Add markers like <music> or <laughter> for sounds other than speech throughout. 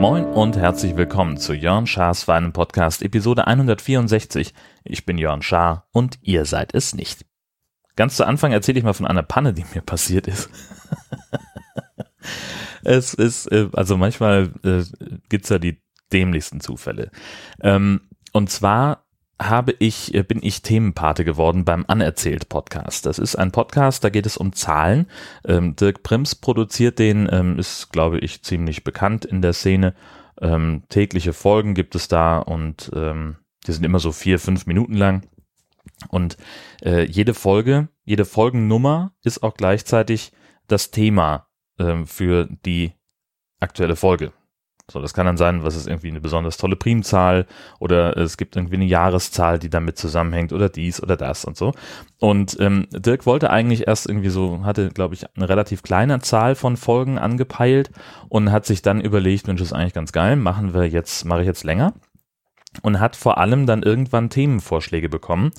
Moin und herzlich willkommen zu Jörn Schars Feinen Podcast Episode 164. Ich bin Jörn Schaar und ihr seid es nicht. Ganz zu Anfang erzähle ich mal von einer Panne, die mir passiert ist. <laughs> es ist, äh, also manchmal äh, gibt's ja die dämlichsten Zufälle. Ähm, und zwar habe ich, äh, bin ich Themenpate geworden beim Anerzählt Podcast. Das ist ein Podcast, da geht es um Zahlen. Ähm, Dirk Prims produziert den, ähm, ist, glaube ich, ziemlich bekannt in der Szene. Ähm, tägliche Folgen gibt es da und ähm, die sind immer so vier, fünf Minuten lang. Und äh, jede Folge, jede Folgennummer ist auch gleichzeitig das Thema ähm, für die aktuelle Folge. So, das kann dann sein, was ist irgendwie eine besonders tolle Primzahl oder es gibt irgendwie eine Jahreszahl, die damit zusammenhängt oder dies oder das und so. Und ähm, Dirk wollte eigentlich erst irgendwie so, hatte, glaube ich, eine relativ kleine Zahl von Folgen angepeilt und hat sich dann überlegt, Mensch, ist eigentlich ganz geil, machen wir jetzt, mache ich jetzt länger und hat vor allem dann irgendwann Themenvorschläge bekommen.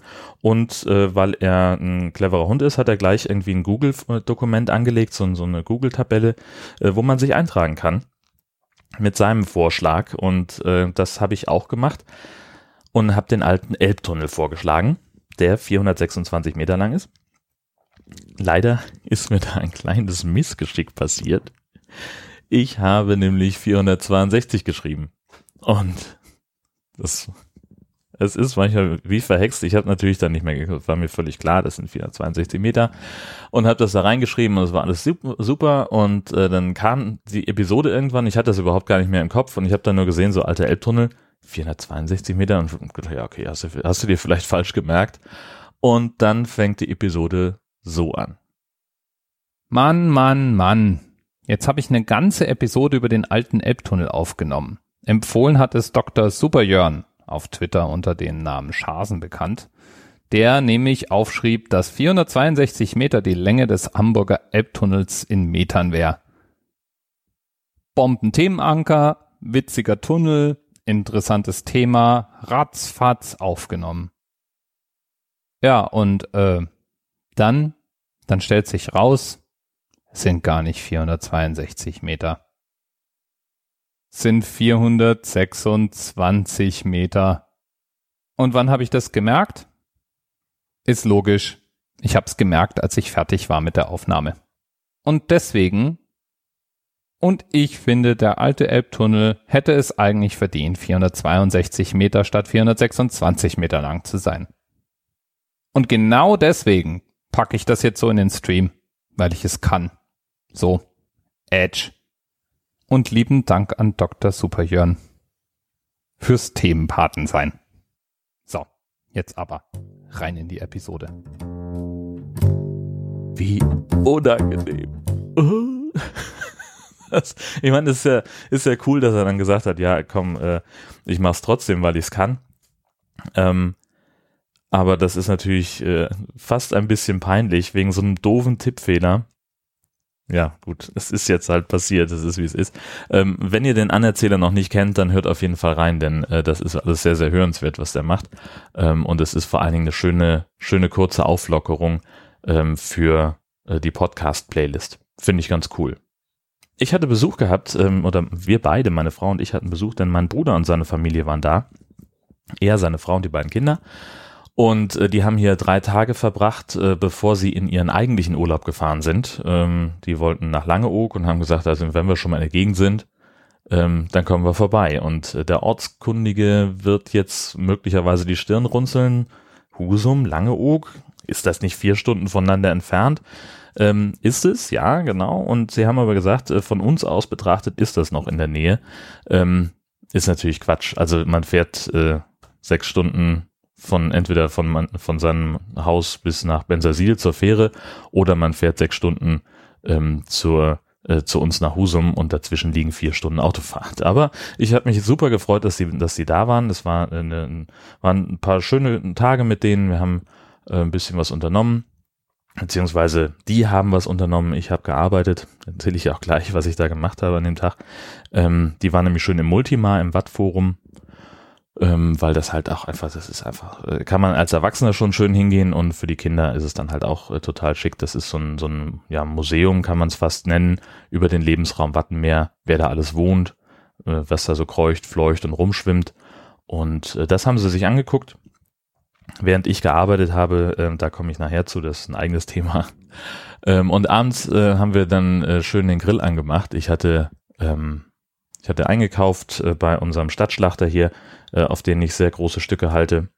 Und äh, weil er ein cleverer Hund ist, hat er gleich irgendwie ein Google-Dokument angelegt, so, so eine Google-Tabelle, äh, wo man sich eintragen kann mit seinem Vorschlag. Und äh, das habe ich auch gemacht und habe den alten Elbtunnel vorgeschlagen, der 426 Meter lang ist. Leider ist mir da ein kleines Missgeschick passiert. Ich habe nämlich 462 geschrieben. Und das, es ist manchmal wie verhext. Ich habe natürlich dann nicht mehr geguckt, war mir völlig klar, das sind 462 Meter und habe das da reingeschrieben und es war alles super und äh, dann kam die Episode irgendwann, ich hatte das überhaupt gar nicht mehr im Kopf und ich habe dann nur gesehen, so alter Elbtunnel, 462 Meter und gedacht, ja okay, hast du, hast du dir vielleicht falsch gemerkt und dann fängt die Episode so an. Mann, Mann, Mann. Jetzt habe ich eine ganze Episode über den alten Elbtunnel aufgenommen. Empfohlen hat es Dr. Superjörn, auf Twitter unter dem Namen Schasen bekannt, der nämlich aufschrieb, dass 462 Meter die Länge des Hamburger Elbtunnels in Metern wäre. Bombenthemenanker, witziger Tunnel, interessantes Thema, ratzfatz aufgenommen. Ja, und äh, dann, dann stellt sich raus, sind gar nicht 462 Meter sind 426 Meter. Und wann habe ich das gemerkt? Ist logisch. Ich habe es gemerkt, als ich fertig war mit der Aufnahme. Und deswegen, und ich finde, der alte Elbtunnel hätte es eigentlich verdient, 462 Meter statt 426 Meter lang zu sein. Und genau deswegen packe ich das jetzt so in den Stream, weil ich es kann. So, Edge und lieben Dank an Dr. Superjörn fürs Themenpaten sein. So, jetzt aber rein in die Episode. Wie unangenehm. <laughs> Das, ich meine, ist ja, ist ja cool, dass er dann gesagt hat, ja, komm, äh, ich mach's trotzdem, weil ich es kann. Ähm, aber das ist natürlich äh, fast ein bisschen peinlich wegen so einem doofen Tippfehler ja, gut, es ist jetzt halt passiert, es ist wie es ist. Ähm, wenn ihr den Anerzähler noch nicht kennt, dann hört auf jeden Fall rein, denn äh, das ist alles sehr, sehr hörenswert, was der macht. Ähm, und es ist vor allen Dingen eine schöne, schöne kurze Auflockerung ähm, für äh, die Podcast-Playlist. Finde ich ganz cool. Ich hatte Besuch gehabt, ähm, oder wir beide, meine Frau und ich hatten Besuch, denn mein Bruder und seine Familie waren da. Er, seine Frau und die beiden Kinder. Und äh, die haben hier drei Tage verbracht, äh, bevor sie in ihren eigentlichen Urlaub gefahren sind. Ähm, die wollten nach Langeoog und haben gesagt, also wenn wir schon mal in der Gegend sind, ähm, dann kommen wir vorbei. Und äh, der Ortskundige wird jetzt möglicherweise die Stirn runzeln. Husum, Langeoog, ist das nicht vier Stunden voneinander entfernt? Ähm, ist es, ja, genau. Und sie haben aber gesagt, äh, von uns aus betrachtet ist das noch in der Nähe. Ähm, ist natürlich Quatsch. Also man fährt äh, sechs Stunden von entweder von, von seinem Haus bis nach Bensasil zur Fähre oder man fährt sechs Stunden ähm, zur äh, zu uns nach Husum und dazwischen liegen vier Stunden Autofahrt. <laughs> Aber ich habe mich super gefreut, dass sie, dass sie da waren. Es war eine, waren ein paar schöne Tage mit denen. Wir haben äh, ein bisschen was unternommen, beziehungsweise die haben was unternommen. Ich habe gearbeitet. Erzähle ich auch gleich, was ich da gemacht habe an dem Tag. Ähm, die waren nämlich schön im Multimar, im Wattforum ähm, weil das halt auch einfach, das ist einfach, äh, kann man als Erwachsener schon schön hingehen und für die Kinder ist es dann halt auch äh, total schick. Das ist so ein, so ein ja, Museum, kann man es fast nennen, über den Lebensraum Wattenmeer, wer da alles wohnt, äh, was da so kreucht, fleucht und rumschwimmt. Und äh, das haben sie sich angeguckt. Während ich gearbeitet habe, äh, da komme ich nachher zu, das ist ein eigenes Thema. <laughs> Ähm, und abends äh, haben wir dann schön den Grill angemacht. Ich hatte, ähm, ich hatte eingekauft äh, bei unserem Stadtschlachter hier, äh, auf den ich sehr große Stücke halte.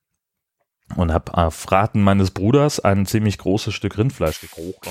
Und habe auf Raten meines Bruders ein ziemlich großes Stück Rindfleisch gekocht.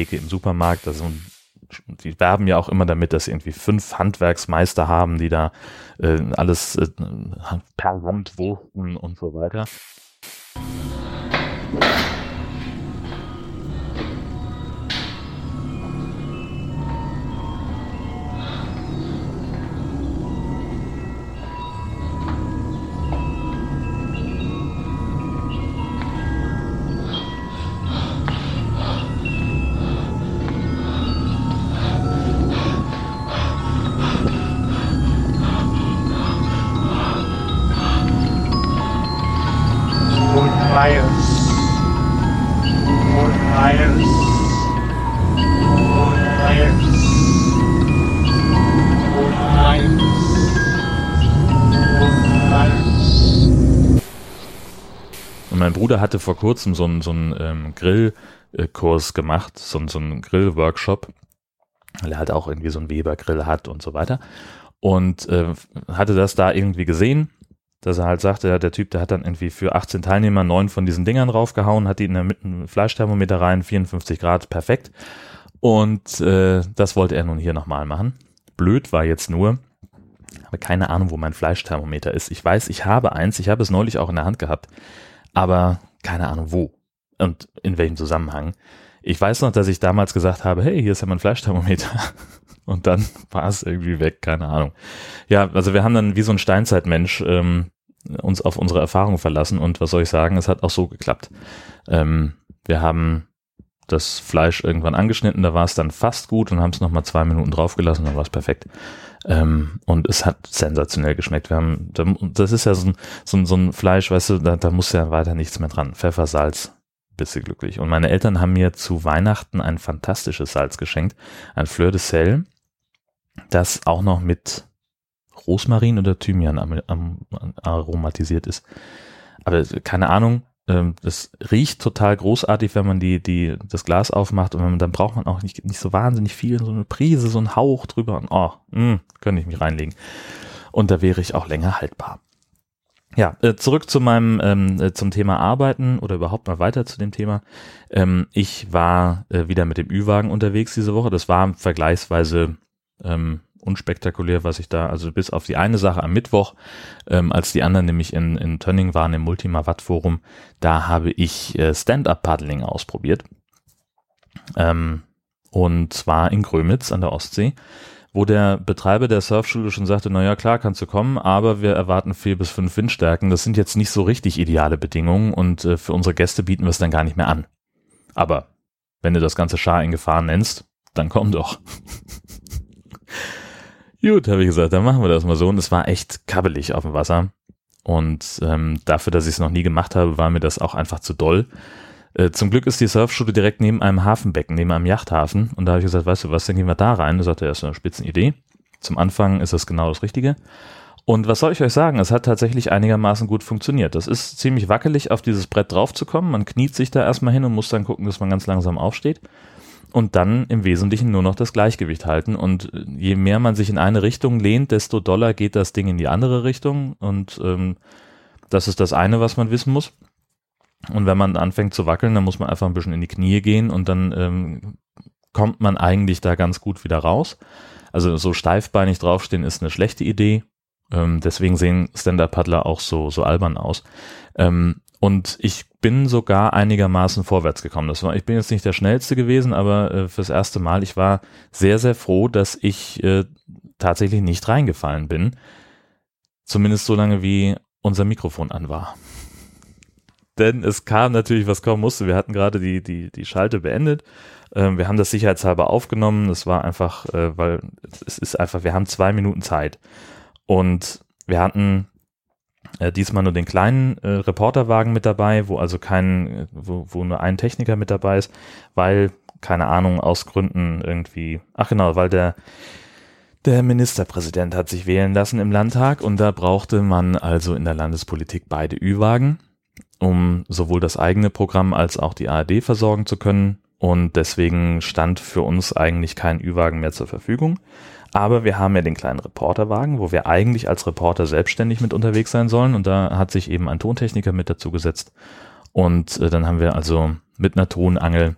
Theke im Supermarkt. Also die werben ja auch immer damit, dass sie irgendwie fünf Handwerksmeister haben, die da äh, alles äh, per Hand wursten und so weiter. Bruder hatte vor kurzem so einen, so einen ähm, Grillkurs gemacht, so, so einen Grillworkshop, weil er halt auch irgendwie so einen Weber-Grill hat und so weiter. Und äh, hatte das da irgendwie gesehen, dass er halt sagte, der Typ, der hat dann irgendwie für 18 Teilnehmer neun von diesen Dingern draufgehauen, hat die in der Mitte einen Fleischthermometer rein, 54 Grad, perfekt. Und äh, das wollte er nun hier nochmal machen. Blöd war jetzt nur, habe keine Ahnung, wo mein Fleischthermometer ist. Ich weiß, ich habe eins, ich habe es neulich auch in der Hand gehabt aber keine Ahnung wo und in welchem Zusammenhang. Ich weiß noch, dass ich damals gesagt habe, hey, hier ist ja mein Fleischthermometer. <laughs> Und dann <laughs> war es irgendwie weg, keine Ahnung. Ja, also wir haben dann wie so ein Steinzeitmensch ähm, uns auf unsere Erfahrung verlassen und was soll ich sagen, es hat auch so geklappt. Ähm, wir haben das Fleisch irgendwann angeschnitten, da war es dann fast gut und haben es nochmal zwei Minuten draufgelassen, dann war es perfekt. Ähm, und es hat sensationell geschmeckt. Wir haben, das ist ja so ein, so ein, so ein Fleisch, weißt du, da, da muss ja weiter nichts mehr dran. Pfeffer, Salz, du glücklich. Und meine Eltern haben mir zu Weihnachten ein fantastisches Salz geschenkt, ein Fleur de Sel, das auch noch mit Rosmarin oder Thymian aromatisiert ist. Aber keine Ahnung, ähm, das riecht total großartig, wenn man die, die, das Glas aufmacht und man, dann braucht man auch nicht, nicht so wahnsinnig viel, so eine Prise, so ein Hauch drüber und oh, mh, hm, könnte ich mich reinlegen. Und da wäre ich auch länger haltbar. Ja, äh, zurück zu meinem ähm, äh, zum Thema Arbeiten oder überhaupt mal weiter zu dem Thema. Ähm, ich war äh, wieder mit dem Ü-Wagen unterwegs diese Woche. Das war vergleichsweise ähm, unspektakulär, was ich da, also bis auf die eine Sache am Mittwoch, ähm, als die anderen nämlich in, in Tönning waren im Multima Watt Forum, da habe ich äh, Stand-Up-Paddling ausprobiert. Ähm, und zwar in Grömitz an der Ostsee, wo der Betreiber der Surfschule schon sagte, naja, klar, kannst du kommen, aber wir erwarten vier bis fünf Windstärken. Das sind jetzt nicht so richtig ideale Bedingungen und äh, für unsere Gäste bieten wir es dann gar nicht mehr an. Aber wenn du das ganze Schar in Gefahr nennst, dann komm doch. <laughs> Gut, habe ich gesagt, dann machen wir das mal so. Und es war echt kabbelig auf dem Wasser. Und ähm, dafür, dass ich es noch nie gemacht habe, war mir das auch einfach zu doll. Äh, zum Glück ist die Surfschule direkt neben einem Hafenbecken, neben einem Yachthafen. Und da habe ich gesagt, weißt du was, dann gehen wir da rein. Da sagte er, das ist eine Spitzenidee. Zum Anfang ist das genau das Richtige. Und was soll ich euch sagen? Es hat tatsächlich einigermaßen gut funktioniert. Das ist ziemlich wackelig, auf dieses Brett draufzukommen. Man kniet sich da erstmal hin und muss dann gucken, dass man ganz langsam aufsteht und dann im Wesentlichen nur noch das Gleichgewicht halten. Und je mehr man sich in eine Richtung lehnt, desto doller geht das Ding in die andere Richtung. Und ähm, das ist das eine, was man wissen muss. Und wenn man anfängt zu wackeln, dann muss man einfach ein bisschen in die Knie gehen und dann ähm, kommt man eigentlich da ganz gut wieder raus. Also so steifbeinig draufstehen ist eine schlechte Idee. Ähm, deswegen sehen Stand-Up-Paddler auch so, so albern aus. Ähm, und ich bin sogar einigermaßen vorwärts gekommen. Das war, ich bin jetzt nicht der schnellste gewesen, aber äh, fürs erste Mal, ich war sehr, sehr froh, dass ich äh, tatsächlich nicht reingefallen bin. Zumindest so lange, wie unser Mikrofon an war. Denn es kam natürlich, was kommen musste. Wir hatten gerade die, die, die Schalte beendet. Ähm, wir haben das sicherheitshalber aufgenommen. Das war einfach, äh, weil es ist einfach, wir haben zwei Minuten Zeit. Und wir hatten äh, diesmal nur den kleinen äh, Reporterwagen mit dabei, wo also kein, wo, wo nur ein Techniker mit dabei ist, weil, keine Ahnung, aus Gründen irgendwie, ach genau, weil der, der Ministerpräsident hat sich wählen lassen im Landtag und da brauchte man also in der Landespolitik beide Ü-Wagen, um sowohl das eigene Programm als auch die ARD versorgen zu können. Und deswegen stand für uns eigentlich kein Ü-Wagen mehr zur Verfügung. Aber wir haben ja den kleinen Reporterwagen, wo wir eigentlich als Reporter selbstständig mit unterwegs sein sollen. Und da hat sich eben ein Tontechniker mit dazu gesetzt. Und äh, dann haben wir also mit einer Tonangel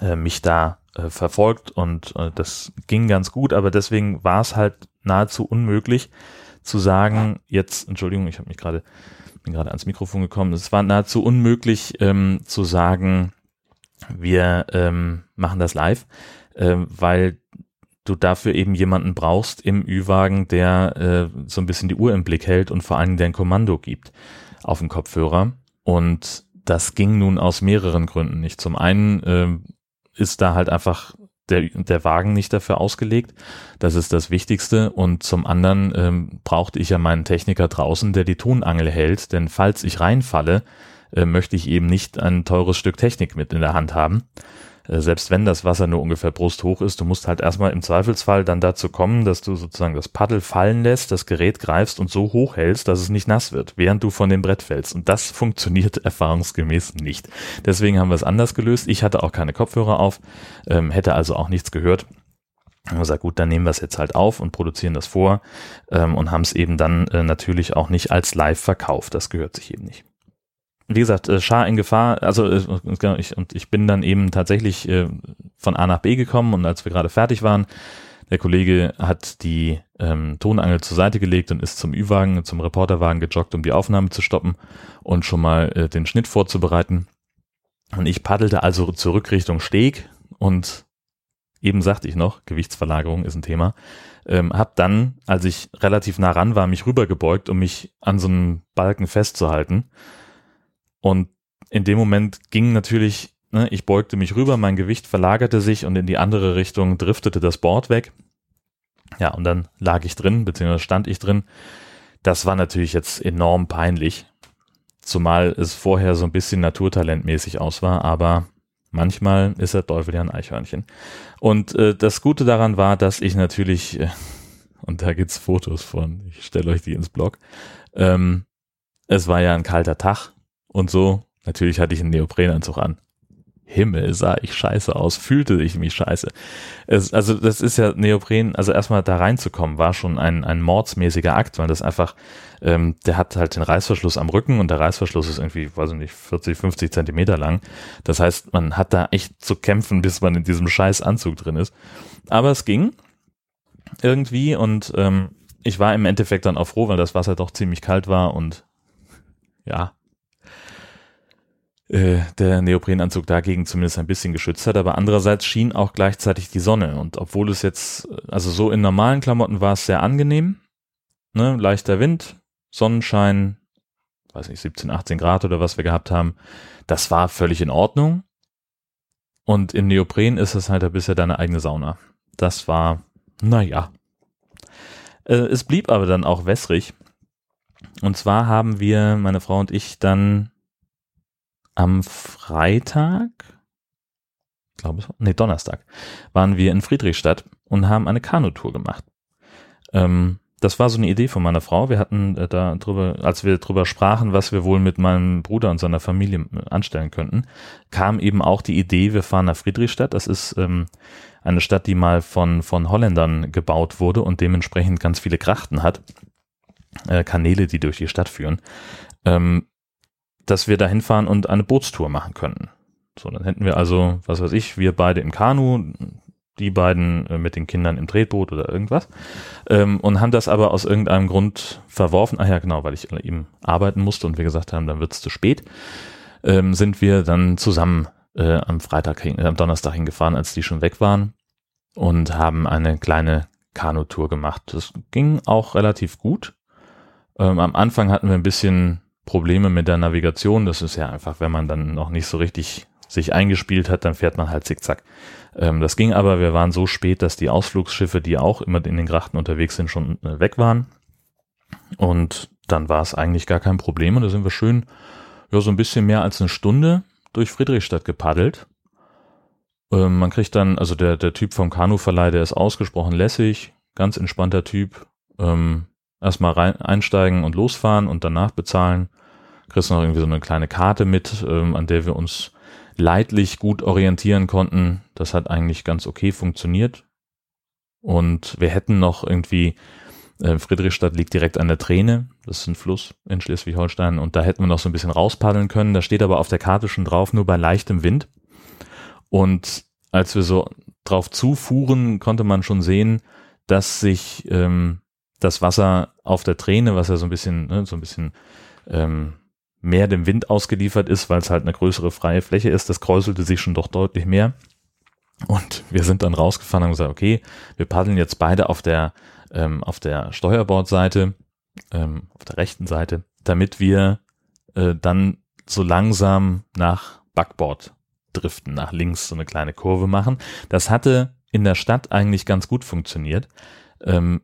äh, mich da äh, verfolgt und äh, das ging ganz gut, aber deswegen war es halt nahezu unmöglich zu sagen, jetzt, Entschuldigung, ich habe mich gerade, bin gerade ans Mikrofon gekommen, es war nahezu unmöglich ähm, zu sagen, wir ähm, machen das live, äh, weil du dafür eben jemanden brauchst im Ü-Wagen, der äh, so ein bisschen die Uhr im Blick hält und vor allem der ein Kommando gibt auf dem Kopfhörer. Und das ging nun aus mehreren Gründen nicht. Zum einen äh, ist da halt einfach der, der Wagen nicht dafür ausgelegt. Das ist das Wichtigste. Und zum anderen ähm, brauchte ich ja meinen Techniker draußen, der die Tonangel hält. Denn falls ich reinfalle, äh, möchte ich eben nicht ein teures Stück Technik mit in der Hand haben. Äh, selbst wenn das Wasser nur ungefähr brusthoch ist, du musst halt erstmal im Zweifelsfall dann dazu kommen, dass du sozusagen das Paddel fallen lässt, das Gerät greifst und so hoch hältst, dass es nicht nass wird, während du von dem Brett fällst. Und das funktioniert <laughs> erfahrungsgemäß nicht. Deswegen haben wir es anders gelöst. Ich hatte auch keine Kopfhörer auf, ähm, hätte also auch nichts gehört. Haben gesagt, gut, dann nehmen wir es jetzt halt auf und produzieren das vor ähm, und haben es eben dann äh, natürlich auch nicht als live verkauft. Das gehört sich eben nicht wie gesagt, äh, Schar in Gefahr, also äh, ich, und ich bin dann eben tatsächlich äh, von A nach B gekommen und als wir gerade fertig waren, der Kollege hat die ähm, Tonangel zur Seite gelegt und ist zum Ü-Wagen, zum Reporterwagen gejoggt, um die Aufnahme zu stoppen und schon mal äh, den Schnitt vorzubereiten. Und ich paddelte also zurück Richtung Steg und eben sagte ich noch, Gewichtsverlagerung ist ein Thema, ähm, hab dann, als ich relativ nah ran war, mich rübergebeugt, um mich an so einem Balken festzuhalten und in dem Moment ging natürlich, ne, ich beugte mich rüber, mein Gewicht verlagerte sich und in die andere Richtung driftete das Board weg. Ja, und dann lag ich drin, beziehungsweise stand ich drin. Das war natürlich jetzt enorm peinlich, zumal es vorher so ein bisschen naturtalentmäßig aus war, aber manchmal ist der Teufel ja ein Eichhörnchen. Und äh, das Gute daran war, dass ich natürlich, äh, und da gibt's Fotos von, ich stelle euch die ins Blog, ähm, es war ja ein kalter Tag und so. Natürlich hatte ich einen Neoprenanzug an. Himmel, sah ich scheiße aus, fühlte ich mich scheiße. Es, also das ist ja Neopren, also erstmal da reinzukommen, war schon ein, ein mordsmäßiger Akt, weil das einfach, ähm, der hat halt den Reißverschluss am Rücken und der Reißverschluss ist irgendwie, weiß ich nicht, 40, 50 Zentimeter lang. Das heißt, man hat da echt zu kämpfen, bis man in diesem scheiß Anzug drin ist. Aber es ging irgendwie und ähm, ich war im Endeffekt dann auch froh, weil das Wasser doch ziemlich kalt war und ja, äh, der Neoprenanzug dagegen zumindest ein bisschen geschützt hat, aber andererseits schien auch gleichzeitig die Sonne. Und obwohl es jetzt, also so in normalen Klamotten war es sehr angenehm, ne, leichter Wind, Sonnenschein, weiß nicht, 17, 18 Grad oder was wir gehabt haben, das war völlig in Ordnung. Und im Neopren ist es halt bisschen deine eigene Sauna. Das war, naja. Äh, es blieb aber dann auch wässrig. Und zwar haben wir, meine Frau und ich, dann am Freitag, glaube ich, nee, Donnerstag, waren wir in Friedrichstadt und haben eine Kanutour gemacht. Ähm, das war so eine Idee von meiner Frau. Wir hatten äh, da drüber, als wir drüber sprachen, was wir wohl mit meinem Bruder und seiner Familie äh, anstellen könnten, kam eben auch die Idee, wir fahren nach Friedrichstadt. Das ist ähm, eine Stadt, die mal von, von Holländern gebaut wurde und dementsprechend ganz viele Krachten hat. Äh, Kanäle, die durch die Stadt führen. Ähm, dass wir da hinfahren und eine Bootstour machen könnten. So, dann hätten wir also, was weiß ich, wir beide im Kanu, die beiden äh, mit den Kindern im Tretboot oder irgendwas ähm, und haben das aber aus irgendeinem Grund verworfen. Ah ja, genau, weil ich eben arbeiten musste und wir gesagt haben, dann wird's zu spät, ähm, sind wir dann zusammen äh, am Freitag, äh, am Donnerstag hingefahren, als die schon weg waren und haben eine kleine Kanutour gemacht. Das ging auch relativ gut. Ähm, am Anfang hatten wir ein bisschen Probleme mit der Navigation. Das ist ja einfach, wenn man dann noch nicht so richtig sich eingespielt hat, dann fährt man halt zickzack. Ähm, das ging aber, wir waren so spät, dass die Ausflugsschiffe, die auch immer in den Grachten unterwegs sind, schon äh, weg waren. Und dann war es eigentlich gar kein Problem und da sind wir schön, ja, so ein bisschen mehr als eine Stunde durch Friedrichstadt gepaddelt. Ähm, man kriegt dann, also der, der Typ vom Kanuverleih, der ist ausgesprochen lässig, ganz entspannter Typ. Ähm, erstmal rein, einsteigen und losfahren und danach bezahlen. Kriegst noch irgendwie so eine kleine Karte mit, ähm, an der wir uns leidlich gut orientieren konnten. Das hat eigentlich ganz okay funktioniert. Und wir hätten noch irgendwie, äh, Friedrichstadt liegt direkt an der Träne, das ist ein Fluss in Schleswig-Holstein, und da hätten wir noch so ein bisschen rauspaddeln können. Da steht aber auf der Karte schon drauf, nur bei leichtem Wind. Und als wir so drauf zufuhren, konnte man schon sehen, dass sich ähm, das Wasser auf der Träne, was ja so ein bisschen, ne, so ein bisschen ähm, mehr dem Wind ausgeliefert ist, weil es halt eine größere freie Fläche ist, das kräuselte sich schon doch deutlich mehr. Und wir sind dann rausgefahren und gesagt, okay, wir paddeln jetzt beide auf der, ähm, auf der Steuerbordseite, ähm, auf der rechten Seite, damit wir äh, dann so langsam nach Backbord driften, nach links so eine kleine Kurve machen. Das hatte in der Stadt eigentlich ganz gut funktioniert. Ähm,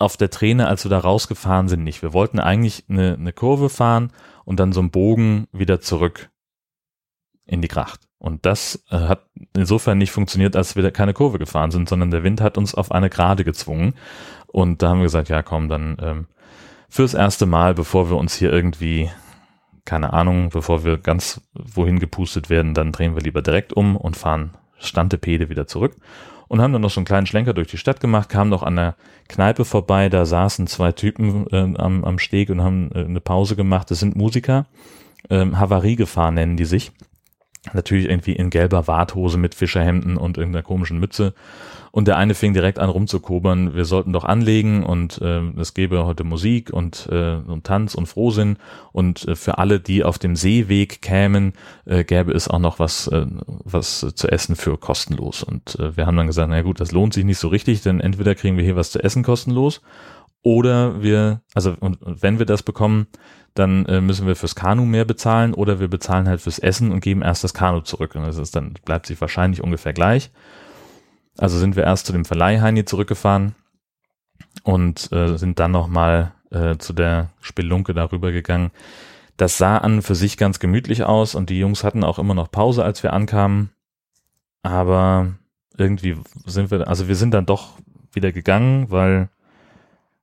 auf der Träne, als wir da rausgefahren sind, nicht. Wir wollten eigentlich eine, eine Kurve fahren und dann so einen Bogen wieder zurück in die Gracht. Und das äh, hat insofern nicht funktioniert, als wir da keine Kurve gefahren sind, sondern der Wind hat uns auf eine Gerade gezwungen. Und da haben wir gesagt, ja komm, dann ähm, fürs erste Mal, bevor wir uns hier irgendwie keine Ahnung, bevor wir ganz wohin gepustet werden, dann drehen wir lieber direkt um und fahren Stantepede wieder zurück und haben dann noch so einen kleinen Schlenker durch die Stadt gemacht, kamen noch an der Kneipe vorbei, da saßen zwei Typen äh, am, am Steg und haben äh, eine Pause gemacht. Das sind Musiker, ähm, Havariegefahr nennen die sich. Natürlich irgendwie in gelber Warthose mit Fischerhemden und irgendeiner komischen Mütze und der eine fing direkt an rumzukobern, wir sollten doch anlegen und äh, es gäbe heute Musik und, äh, und Tanz und Frohsinn und äh, für alle, die auf dem Seeweg kämen, äh, gäbe es auch noch was, äh, was zu essen für kostenlos. Und äh, wir haben dann gesagt, na gut, das lohnt sich nicht so richtig, denn entweder kriegen wir hier was zu essen kostenlos oder wir, also und, und wenn wir das bekommen, dann äh, müssen wir fürs Kanu mehr bezahlen oder wir bezahlen halt fürs Essen und geben erst das Kanu zurück. Und das ist dann bleibt sich wahrscheinlich ungefähr gleich. Also sind wir erst zu dem Verleih Heini zurückgefahren und äh, sind dann nochmal äh, zu der Spelunke darüber gegangen. Das sah an für sich ganz gemütlich aus und die Jungs hatten auch immer noch Pause, als wir ankamen. Aber irgendwie sind wir, also wir sind dann doch wieder gegangen, weil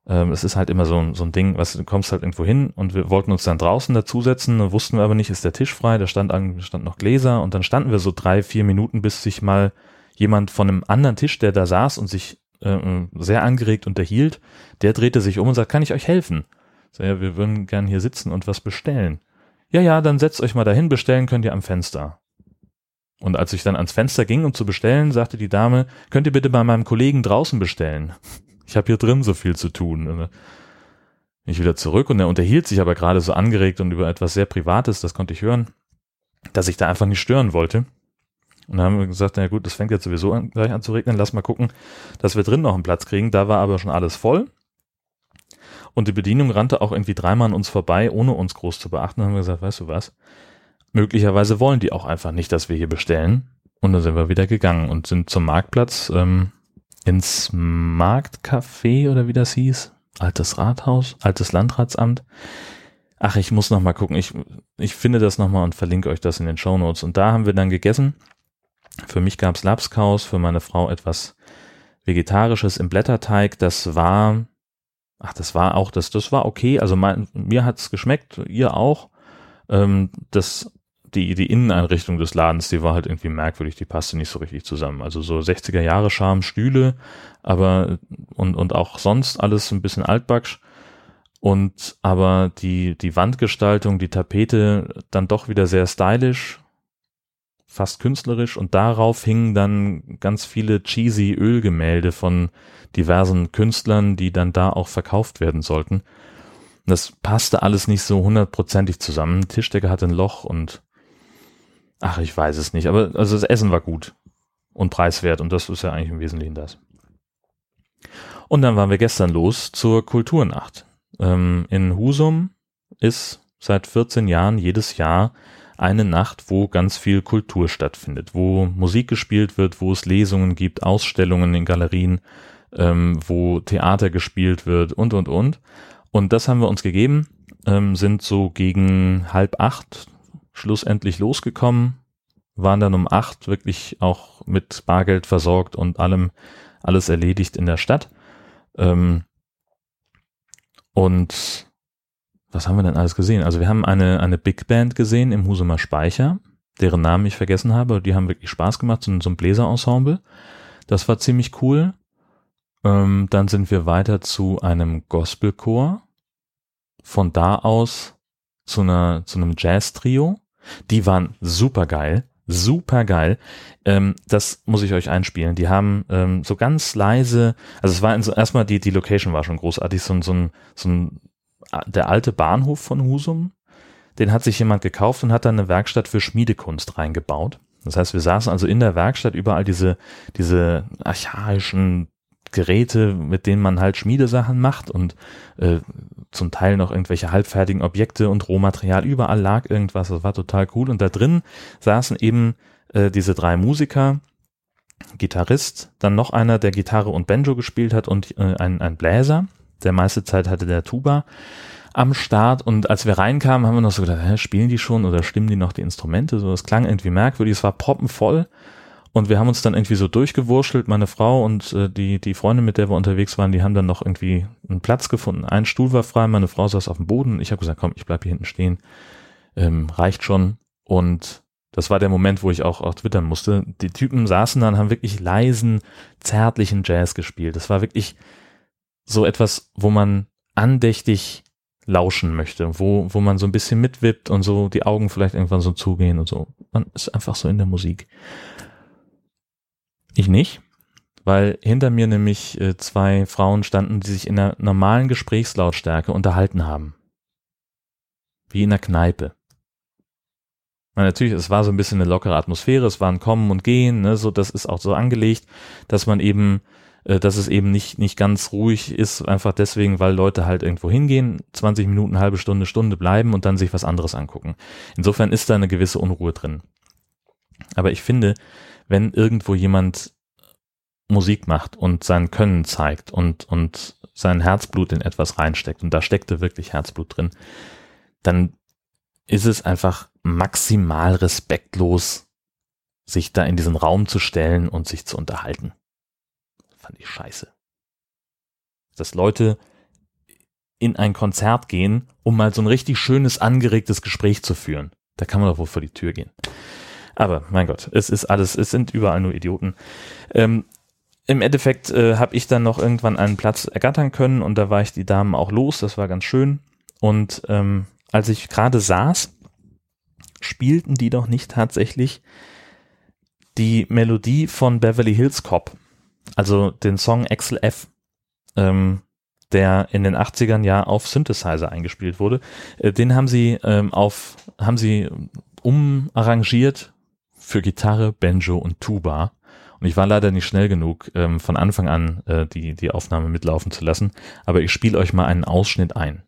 ähm, es ist halt immer so, so ein Ding, was du kommst halt irgendwo hin und wir wollten uns dann draußen dazusetzen, wussten wir aber nicht, ist der Tisch frei, da stand, stand noch Gläser und dann standen wir so drei, vier Minuten, bis sich mal jemand von einem anderen Tisch, der da saß und sich äh, sehr angeregt unterhielt, der drehte sich um und sagt, kann ich euch helfen? So, ja, wir würden gern hier sitzen und was bestellen. Ja, ja, dann setzt euch mal dahin, bestellen könnt ihr am Fenster. Und als ich dann ans Fenster ging, um zu bestellen, sagte die Dame, könnt ihr bitte bei meinem Kollegen draußen bestellen? <laughs> Ich habe hier drin so viel zu tun. Ich wieder zurück und er unterhielt sich aber gerade so angeregt und über etwas sehr Privates, das konnte ich hören, dass ich da einfach nicht stören wollte. Und dann haben wir gesagt, na gut, das fängt jetzt sowieso an, gleich an zu regnen, lass mal gucken, dass wir drin noch einen Platz kriegen. Da war aber schon alles voll. Und die Bedienung rannte auch irgendwie dreimal an uns vorbei, ohne uns groß zu beachten. Dann haben wir gesagt, weißt du was? Möglicherweise wollen die auch einfach nicht, dass wir hier bestellen. Und dann sind wir wieder gegangen und sind zum Marktplatz ähm, ins Marktcafé oder wie das hieß. Altes Rathaus, altes Landratsamt. Ach, ich muss noch mal gucken. Ich, ich finde das noch mal und verlinke euch das in den Show Notes. Und da haben wir dann gegessen für mich gab's Lapskaus, für meine Frau etwas Vegetarisches im Blätterteig. Das war, ach, das war auch, das, das war okay. Also mein, mir hat's geschmeckt, ihr auch. Ähm, das, die, die Inneneinrichtung des Ladens, die war halt irgendwie merkwürdig, die passte nicht so richtig zusammen. Also so 60er Jahre Charme, Stühle, aber und, und auch sonst alles ein bisschen altbacksch. und aber die, die Wandgestaltung, die Tapete dann doch wieder sehr stylisch, fast künstlerisch und darauf hingen dann ganz viele cheesy Ölgemälde von diversen Künstlern, die dann da auch verkauft werden sollten. Das passte alles nicht so hundertprozentig zusammen. Tischdecke hatte ein Loch und ach, ich weiß es nicht, aber also das Essen war gut und preiswert und das ist ja eigentlich im Wesentlichen das. Und dann waren wir gestern los zur Kulturnacht. Ähm, in Husum ist seit 14 Jahren jedes Jahr eine Nacht, wo ganz viel Kultur stattfindet, wo Musik gespielt wird, wo es Lesungen gibt, Ausstellungen in Galerien, ähm, wo Theater gespielt wird und, und, und. Und das haben wir uns gegeben, ähm, sind so gegen halb acht schlussendlich losgekommen, waren dann um acht wirklich auch mit Bargeld versorgt und allem, alles erledigt in der Stadt. Ähm, und was haben wir denn alles gesehen? Also wir haben eine, eine Big Band gesehen im Husumer Speicher, deren Namen ich vergessen habe. Die haben wirklich Spaß gemacht, so, so ein Bläserensemble. Das war ziemlich cool. Ähm, dann sind wir weiter zu einem Gospelchor. Von da aus zu einer, zu einem Jazz-Trio. Die waren super geil super geil. Ähm, das muss ich euch einspielen. Die haben ähm, so ganz leise, also es war in so, erstmal die, die Location war schon großartig, so, so, ein, so ein, der alte Bahnhof von Husum, den hat sich jemand gekauft und hat dann eine Werkstatt für Schmiedekunst reingebaut. Das heißt, wir saßen also in der Werkstatt überall diese, diese archaischen Geräte, mit denen man halt Schmiedesachen macht und äh, zum Teil noch irgendwelche halbfertigen Objekte und Rohmaterial. Überall lag irgendwas, das war total cool. Und da drin saßen eben äh, diese drei Musiker, Gitarrist, dann noch einer, der Gitarre und Banjo gespielt hat und äh, ein, ein Bläser. Der meiste Zeit hatte der Tuba am Start und als wir reinkamen, haben wir noch so gedacht, hä, spielen die schon oder stimmen die noch die Instrumente? So, das klang irgendwie merkwürdig, es war proppenvoll und wir haben uns dann irgendwie so durchgewurschtelt, meine Frau und äh, die, die Freundin, mit der wir unterwegs waren, die haben dann noch irgendwie einen Platz gefunden. Ein Stuhl war frei, meine Frau saß auf dem Boden. Ich habe gesagt, komm, ich bleib hier hinten stehen. Ähm, reicht schon. Und das war der Moment, wo ich auch, auch twittern musste. Die Typen saßen dann, haben wirklich leisen, zärtlichen Jazz gespielt. Das war wirklich so etwas, wo man andächtig lauschen möchte, wo, wo man so ein bisschen mitwippt und so die Augen vielleicht irgendwann so zugehen und so. Man ist einfach so in der Musik. Ich nicht, weil hinter mir nämlich äh, zwei Frauen standen, die sich in einer normalen Gesprächslautstärke unterhalten haben. Wie in einer Kneipe. Na, natürlich, es war so ein bisschen eine lockere Atmosphäre, es war ein Kommen und Gehen, ne, so, das ist auch so angelegt, dass man eben, äh, dass es eben nicht, nicht ganz ruhig ist, einfach deswegen, weil Leute halt irgendwo hingehen, 20 Minuten, halbe Stunde, Stunde bleiben und dann sich was anderes angucken. Insofern ist da eine gewisse Unruhe drin. Aber ich finde, wenn irgendwo jemand Musik macht und sein Können zeigt und, und sein Herzblut in etwas reinsteckt, und da steckte wirklich Herzblut drin, dann ist es einfach maximal respektlos, sich da in diesen Raum zu stellen und sich zu unterhalten. Fand ich scheiße. Dass Leute in ein Konzert gehen, um mal so ein richtig schönes, angeregtes Gespräch zu führen. Da kann man doch wohl vor die Tür gehen. Aber mein Gott, es ist alles, es sind überall nur Idioten. Ähm, Im Endeffekt äh, habe ich dann noch irgendwann einen Platz ergattern können und da war ich die Damen auch los, das war ganz schön. Und ähm, als ich gerade saß, spielten die doch nicht tatsächlich die Melodie von Beverly Hills Cop, also den Song Axel F, ähm, der in den 80ern ja auf Synthesizer eingespielt wurde. Äh, den haben sie ähm, auf, haben sie umarrangiert für Gitarre, Banjo und Tuba. Und ich war leider nicht schnell genug, ähm, von Anfang an äh, die, die Aufnahme mitlaufen zu lassen. Aber ich spiele euch mal einen Ausschnitt ein.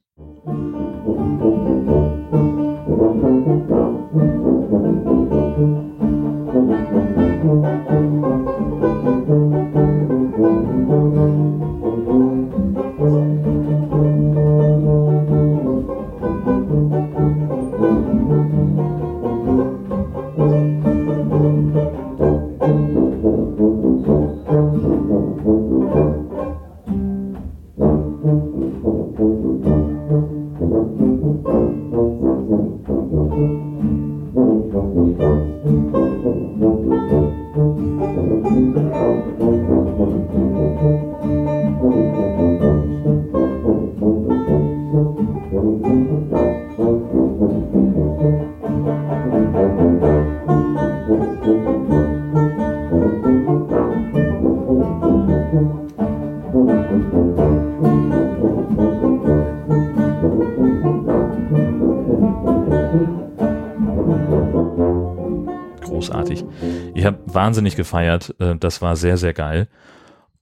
Ich habe wahnsinnig gefeiert. Äh, das war sehr, sehr geil.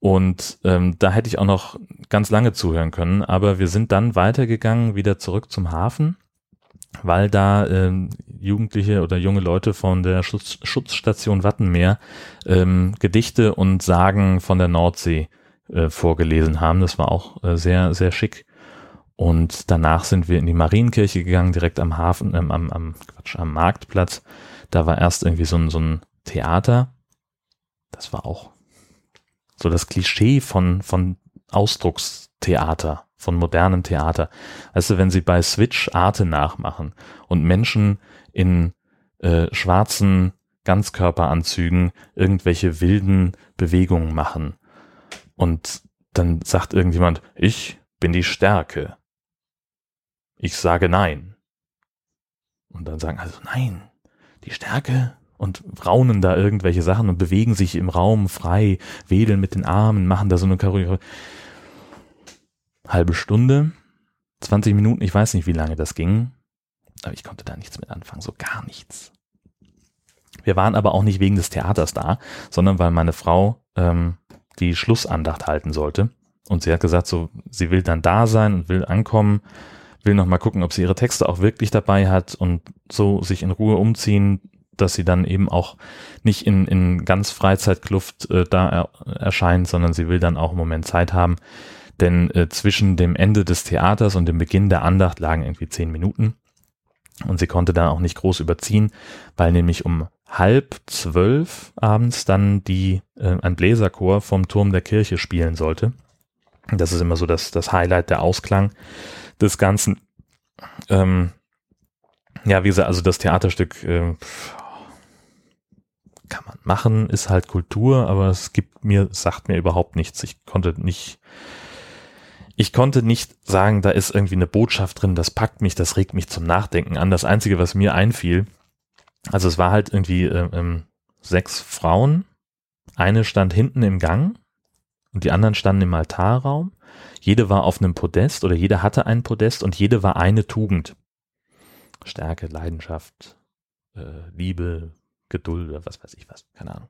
Und ähm, da hätte ich auch noch ganz lange zuhören können, aber wir sind dann weitergegangen, wieder zurück zum Hafen, weil da ähm, Jugendliche oder junge Leute von der Schutz, Schutzstation Wattenmeer ähm, Gedichte und Sagen von der Nordsee äh, vorgelesen haben. Das war auch äh, sehr, sehr schick. Und danach sind wir in die Marienkirche gegangen, direkt am Hafen, ähm, am, am, Quatsch, am Marktplatz. Da war erst irgendwie so ein, so ein Theater. Das war auch so das Klischee von, von Ausdruckstheater, von modernem Theater. Du, wenn sie bei Switch Arte nachmachen und Menschen in äh, schwarzen Ganzkörperanzügen irgendwelche wilden Bewegungen machen und dann sagt irgendjemand, ich bin die Stärke. Ich sage nein. Und dann sagen also nein, die Stärke und raunen da irgendwelche Sachen und bewegen sich im Raum frei, wedeln mit den Armen, machen da so eine Choreografie. Halbe Stunde, 20 Minuten, ich weiß nicht, wie lange das ging, aber ich konnte da nichts mit anfangen, so gar nichts. Wir waren aber auch nicht wegen des Theaters da, sondern weil meine Frau ähm, die Schlussandacht halten sollte. Und sie hat gesagt, so, sie will dann da sein und will ankommen, will noch mal gucken, ob sie ihre Texte auch wirklich dabei hat und so sich in Ruhe umziehen, dass sie dann eben auch nicht in, in ganz Freizeitkluft äh, da er, erscheint, sondern sie will dann auch im Moment Zeit haben. Denn äh, zwischen dem Ende des Theaters und dem Beginn der Andacht lagen irgendwie zehn Minuten. Und sie konnte dann auch nicht groß überziehen, weil nämlich um halb zwölf abends dann die äh, ein Bläserchor vom Turm der Kirche spielen sollte. Das ist immer so das, das Highlight, der Ausklang des Ganzen. Ähm, ja, wie gesagt, also das Theaterstück äh, kann man machen, ist halt Kultur, aber es gibt mir, sagt mir überhaupt nichts. Ich konnte nicht, ich konnte nicht sagen, da ist irgendwie eine Botschaft drin, das packt mich, das regt mich zum Nachdenken an. Das Einzige, was mir einfiel, also es war halt irgendwie äh, ähm, sechs Frauen, eine stand hinten im Gang und die anderen standen im Altarraum. Jede war auf einem Podest oder jede hatte ein Podest und jede war eine Tugend. Stärke, Leidenschaft, äh, Liebe, Geduld oder was weiß ich was, keine Ahnung.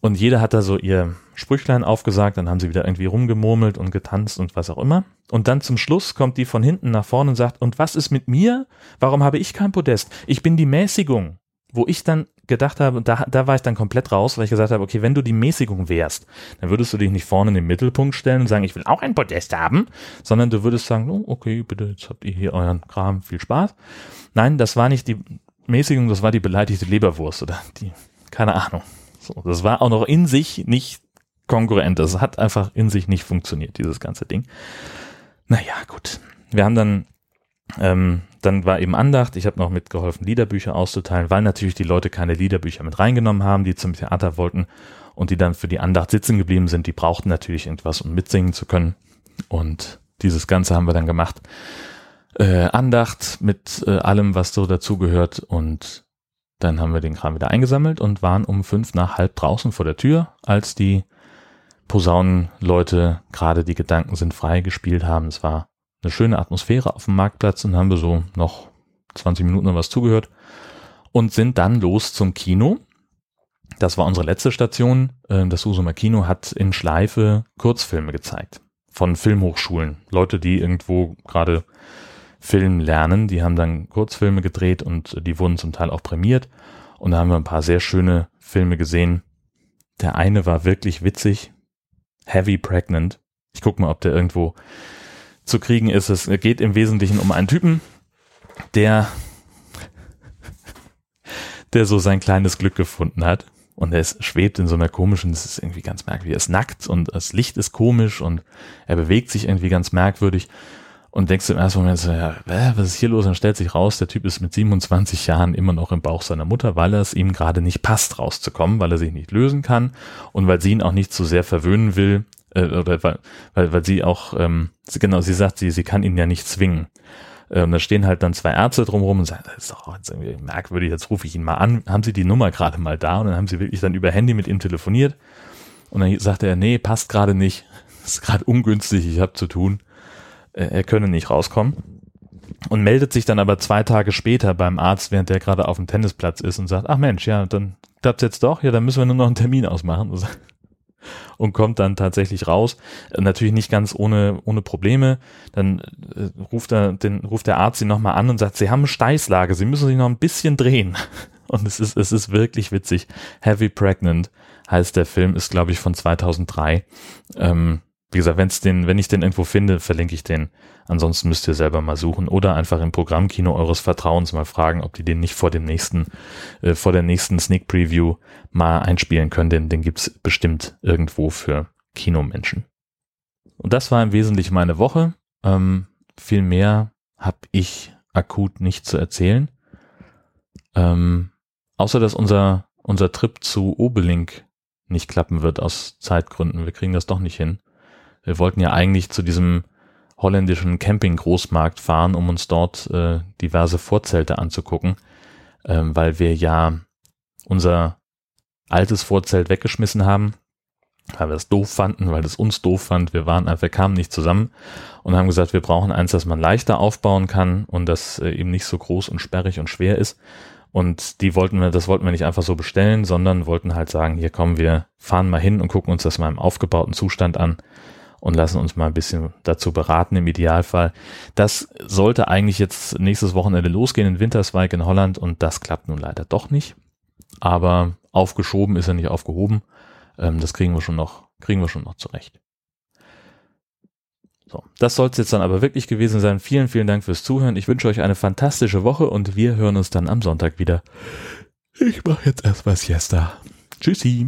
Und jeder hat da so ihr Sprüchlein aufgesagt, dann haben sie wieder irgendwie rumgemurmelt und getanzt und was auch immer. Und dann zum Schluss kommt die von hinten nach vorne und sagt, und was ist mit mir? Warum habe ich kein Podest? Ich bin die Mäßigung. Wo ich dann gedacht habe, da, da war ich dann komplett raus, weil ich gesagt habe, okay, wenn du die Mäßigung wärst, dann würdest du dich nicht vorne in den Mittelpunkt stellen und sagen, ich will auch ein Podest haben, sondern du würdest sagen, oh, okay, bitte, jetzt habt ihr hier euren Kram, viel Spaß. Nein, das war nicht die Mäßigung, das war die beleidigte Leberwurst oder die, keine Ahnung. So, das war auch noch in sich nicht kongruent. Das hat einfach in sich nicht funktioniert, dieses ganze Ding. Naja, gut. Wir haben dann, ähm, dann war eben Andacht. Ich habe noch mitgeholfen, Liederbücher auszuteilen, weil natürlich die Leute keine Liederbücher mit reingenommen haben, die zum Theater wollten und die dann für die Andacht sitzen geblieben sind. Die brauchten natürlich irgendwas, um mitsingen zu können. Und dieses Ganze haben wir dann gemacht äh, Andacht mit äh, allem, was so dazugehört und dann haben wir den Kram wieder eingesammelt und waren um fünf nach halb draußen vor der Tür, als die Posaunenleute gerade die Gedanken sind frei gespielt haben. Es war eine schöne Atmosphäre auf dem Marktplatz und haben wir so noch 20 Minuten noch was zugehört und sind dann los zum Kino. Das war unsere letzte Station. Äh, das Usumer Kino hat in Schleife Kurzfilme gezeigt von Filmhochschulen. Leute, die irgendwo gerade Film lernen. Die haben dann Kurzfilme gedreht und die wurden zum Teil auch prämiert. Und da haben wir ein paar sehr schöne Filme gesehen. Der eine war wirklich witzig. Heavy Pregnant. Ich guck mal, ob der irgendwo zu kriegen ist. Es geht im Wesentlichen um einen Typen, der, der so sein kleines Glück gefunden hat. Und er ist, schwebt in so einer komischen, das ist irgendwie ganz merkwürdig. Er ist nackt und das Licht ist komisch und er bewegt sich irgendwie ganz merkwürdig und denkst im ersten Moment so, ja, was ist hier los? Und stellt sich raus, der Typ ist mit 27 Jahren immer noch im Bauch seiner Mutter, weil es ihm gerade nicht passt, rauszukommen, weil er sich nicht lösen kann und weil sie ihn auch nicht zu sehr verwöhnen will, äh, oder weil, weil, weil sie auch, ähm, sie, genau, sie sagt, sie, sie kann ihn ja nicht zwingen. Ähm, da stehen halt dann zwei Ärzte drumherum und sagen, das ist doch jetzt irgendwie merkwürdig, jetzt rufe ich ihn mal an. Haben sie die Nummer gerade mal da? Und dann haben sie wirklich dann über Handy mit ihm telefoniert. Und dann sagte er, nee, passt gerade nicht. <laughs> Ist gerade ungünstig, ich habe zu tun. Äh, er könne nicht rauskommen. und meldet sich dann aber zwei Tage später beim Arzt, während der gerade auf dem Tennisplatz ist und sagt, ach Mensch, ja, dann klappt's jetzt doch, ja, dann müssen wir nur noch einen Termin ausmachen und kommt dann tatsächlich raus. Natürlich nicht ganz ohne, ohne Probleme. Dann äh, ruft, er den, ruft der Arzt ihn nochmal an und sagt, Sie haben eine Steißlage, Sie müssen sich noch ein bisschen drehen. <laughs> Und es ist, es ist wirklich witzig. Heavy Pregnant heißt der Film, ist glaube ich von 2003. Ähm, wie gesagt, wenn's den, wenn ich den irgendwo finde, verlinke ich den. Ansonsten müsst ihr selber mal suchen oder einfach im Programmkino eures Vertrauens mal fragen, ob die den nicht vor dem nächsten, äh, vor der nächsten Sneak Preview mal einspielen können, denn den gibt's bestimmt irgendwo für Kinomenschen. Und das war im Wesentlichen meine Woche. Ähm, viel mehr habe ich akut nicht zu erzählen. Ähm, außer dass unser, unser Trip zu Obelink nicht klappen wird aus Zeitgründen. Wir kriegen das doch nicht hin. Wir wollten ja eigentlich zu diesem holländischen Camping-Großmarkt fahren, um uns dort äh, diverse Vorzelte anzugucken, ähm, weil wir ja unser altes Vorzelt weggeschmissen haben, weil wir es doof fanden, weil es uns doof fand. Wir waren einfach, kamen nicht zusammen und haben gesagt, wir brauchen eins, das man leichter aufbauen kann und das äh, eben nicht so groß und sperrig und schwer ist. Und die wollten wir, das wollten wir nicht einfach so bestellen, sondern wollten halt sagen, hier kommen wir, fahren mal hin und gucken uns das mal im aufgebauten Zustand an und lassen uns mal ein bisschen dazu beraten im Idealfall. Das sollte eigentlich jetzt nächstes Wochenende losgehen in Winterswijk in Holland und das klappt nun leider doch nicht. Aber aufgeschoben ist er nicht aufgehoben. Ähm, das kriegen wir schon noch, kriegen wir schon noch zurecht. So, das soll es jetzt dann aber wirklich gewesen sein. Vielen, vielen Dank fürs Zuhören. Ich wünsche euch eine fantastische Woche und wir hören uns dann am Sonntag wieder. Ich mache jetzt erstmal Siesta. Tschüssi.